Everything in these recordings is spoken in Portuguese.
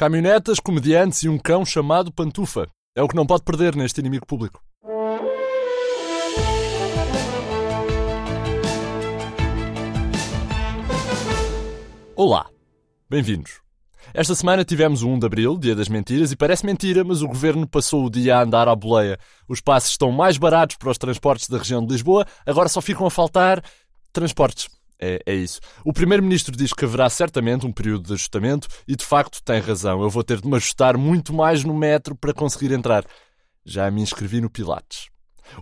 Caminhonetas, comediantes e um cão chamado Pantufa. É o que não pode perder neste inimigo público. Olá, bem-vindos. Esta semana tivemos o 1 de Abril, Dia das Mentiras, e parece mentira, mas o governo passou o dia a andar à boleia. Os passos estão mais baratos para os transportes da região de Lisboa, agora só ficam a faltar transportes. É, é, isso. O Primeiro-Ministro diz que haverá certamente um período de ajustamento e, de facto, tem razão. Eu vou ter de me ajustar muito mais no metro para conseguir entrar. Já me inscrevi no Pilates.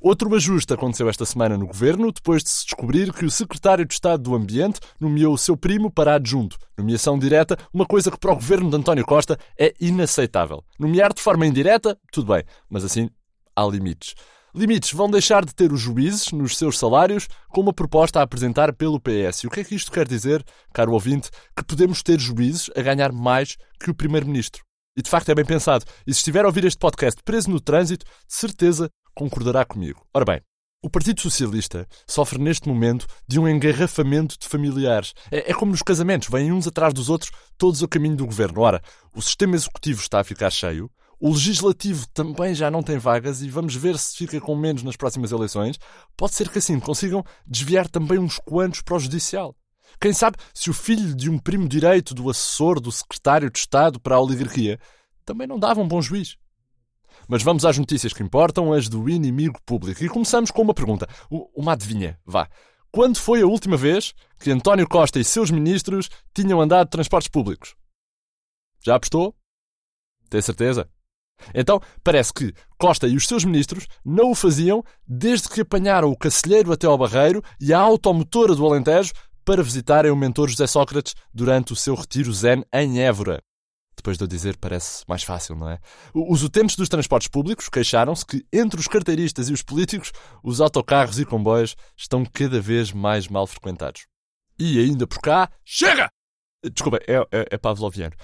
Outro ajuste aconteceu esta semana no governo, depois de se descobrir que o secretário de Estado do Ambiente nomeou o seu primo para adjunto. Nomeação direta, uma coisa que para o governo de António Costa é inaceitável. Nomear de forma indireta, tudo bem, mas assim há limites. Limites vão deixar de ter os juízes nos seus salários com uma proposta a apresentar pelo PS. E o que é que isto quer dizer, caro ouvinte? Que podemos ter juízes a ganhar mais que o Primeiro-Ministro. E de facto é bem pensado. E se estiver a ouvir este podcast preso no trânsito, de certeza concordará comigo. Ora bem, o Partido Socialista sofre neste momento de um engarrafamento de familiares. É, é, como nos casamentos, vêm uns atrás dos outros, todos ao caminho do governo. Ora, o sistema executivo está a ficar cheio, o legislativo também já não tem vagas e vamos ver se fica com menos nas próximas eleições. Pode ser que assim consigam desviar também uns quantos para o judicial. Quem sabe se o filho de um primo direito do assessor do secretário de Estado para a oligarquia também não dava um bom juiz. Mas vamos às notícias que importam, as do inimigo público. E começamos com uma pergunta, uma adivinha, vá. Quando foi a última vez que António Costa e seus ministros tinham andado de transportes públicos? Já apostou? Tem certeza? Então, parece que Costa e os seus ministros não o faziam desde que apanharam o Cacilheiro até ao Barreiro e a automotora do Alentejo para visitarem o mentor José Sócrates durante o seu retiro zen em Évora. Depois de eu dizer, parece mais fácil, não é? Os utentes dos transportes públicos queixaram-se que, entre os carteiristas e os políticos, os autocarros e comboios estão cada vez mais mal frequentados. E ainda por cá, chega! Desculpa, é, é, é pavloviano.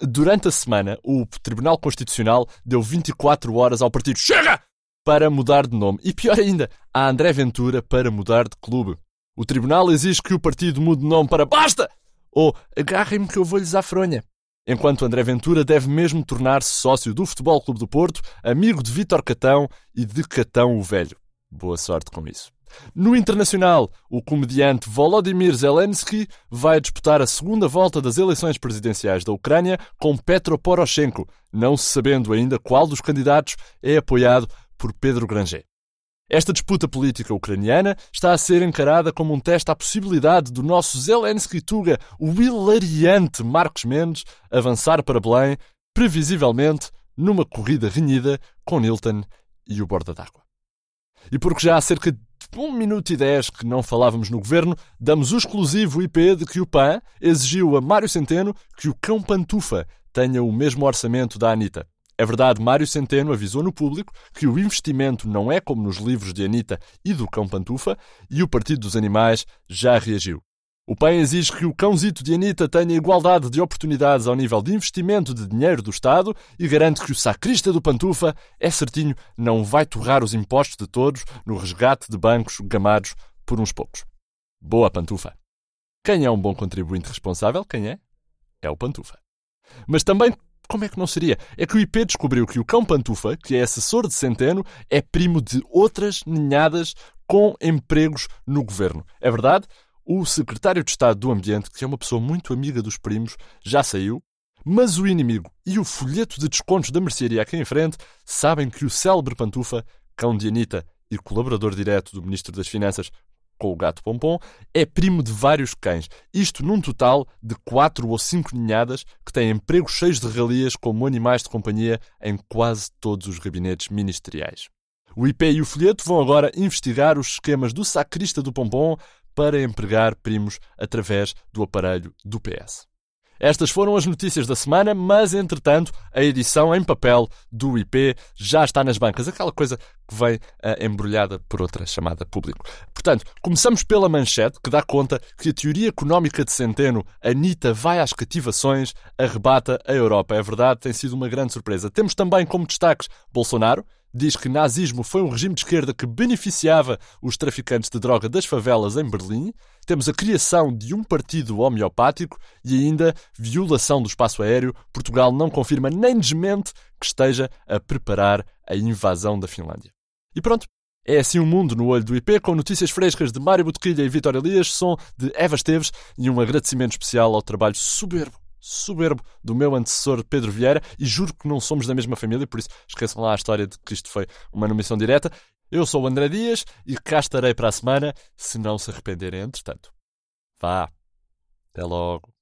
Durante a semana, o Tribunal Constitucional deu 24 horas ao partido Chega! para mudar de nome. E pior ainda, a André Ventura para mudar de clube. O Tribunal exige que o partido mude de nome para Basta! Ou agarrem-me que eu vou-lhes à fronha enquanto André Ventura deve mesmo tornar-se sócio do Futebol Clube do Porto, amigo de Vítor Catão e de Catão o Velho. Boa sorte com isso. No internacional, o comediante Volodymyr Zelensky vai disputar a segunda volta das eleições presidenciais da Ucrânia com Petro Poroshenko, não se sabendo ainda qual dos candidatos é apoiado por Pedro Granger. Esta disputa política ucraniana está a ser encarada como um teste à possibilidade do nosso Zelensky Tuga, o hilariante Marcos Mendes, avançar para Belém, previsivelmente numa corrida renhida com Nilton e o Borda d'Água. E porque já há cerca de 1 minuto e 10 que não falávamos no governo, damos o exclusivo IP de que o PAN exigiu a Mário Centeno que o cão Pantufa tenha o mesmo orçamento da Anitta. É verdade, Mário Centeno avisou no público que o investimento não é como nos livros de Anitta e do Cão Pantufa e o Partido dos Animais já reagiu. O PAN exige que o cãozito de Anitta tenha igualdade de oportunidades ao nível de investimento de dinheiro do Estado e garante que o sacrista do Pantufa, é certinho, não vai torrar os impostos de todos no resgate de bancos gamados por uns poucos. Boa Pantufa! Quem é um bom contribuinte responsável? Quem é? É o Pantufa. Mas também como é que não seria? É que o IP descobriu que o cão Pantufa, que é assessor de Centeno, é primo de outras ninhadas com empregos no governo. É verdade? O secretário de Estado do Ambiente, que é uma pessoa muito amiga dos primos, já saiu. Mas o inimigo e o folheto de descontos da mercearia aqui em frente sabem que o célebre Pantufa, cão de Anitta e colaborador direto do Ministro das Finanças, com o gato pompom, é primo de vários cães. Isto num total de quatro ou cinco ninhadas que têm empregos cheios de regalias como animais de companhia em quase todos os gabinetes ministeriais. O IP e o folheto vão agora investigar os esquemas do sacrista do pompom para empregar primos através do aparelho do PS. Estas foram as notícias da semana, mas entretanto a edição em papel do IP já está nas bancas, aquela coisa que vem uh, embrulhada por outra chamada público. Portanto, começamos pela manchete que dá conta que a teoria económica de Centeno, Anitta vai às cativações, arrebata a Europa. É verdade, tem sido uma grande surpresa. Temos também como destaques Bolsonaro, diz que nazismo foi um regime de esquerda que beneficiava os traficantes de droga das favelas em Berlim. Temos a criação de um partido homeopático e ainda violação do espaço aéreo. Portugal não confirma nem desmente que esteja a preparar a invasão da Finlândia. E pronto, é assim o um mundo no olho do IP, com notícias frescas de Mário Botequilha e Vitória Elias, som de Eva Esteves e um agradecimento especial ao trabalho soberbo, soberbo do meu antecessor Pedro Vieira. E juro que não somos da mesma família, por isso esqueçam lá a história de que isto foi uma nomeação direta. Eu sou o André Dias e cá estarei para a semana, se não se arrependerem entretanto. Vá. Até logo.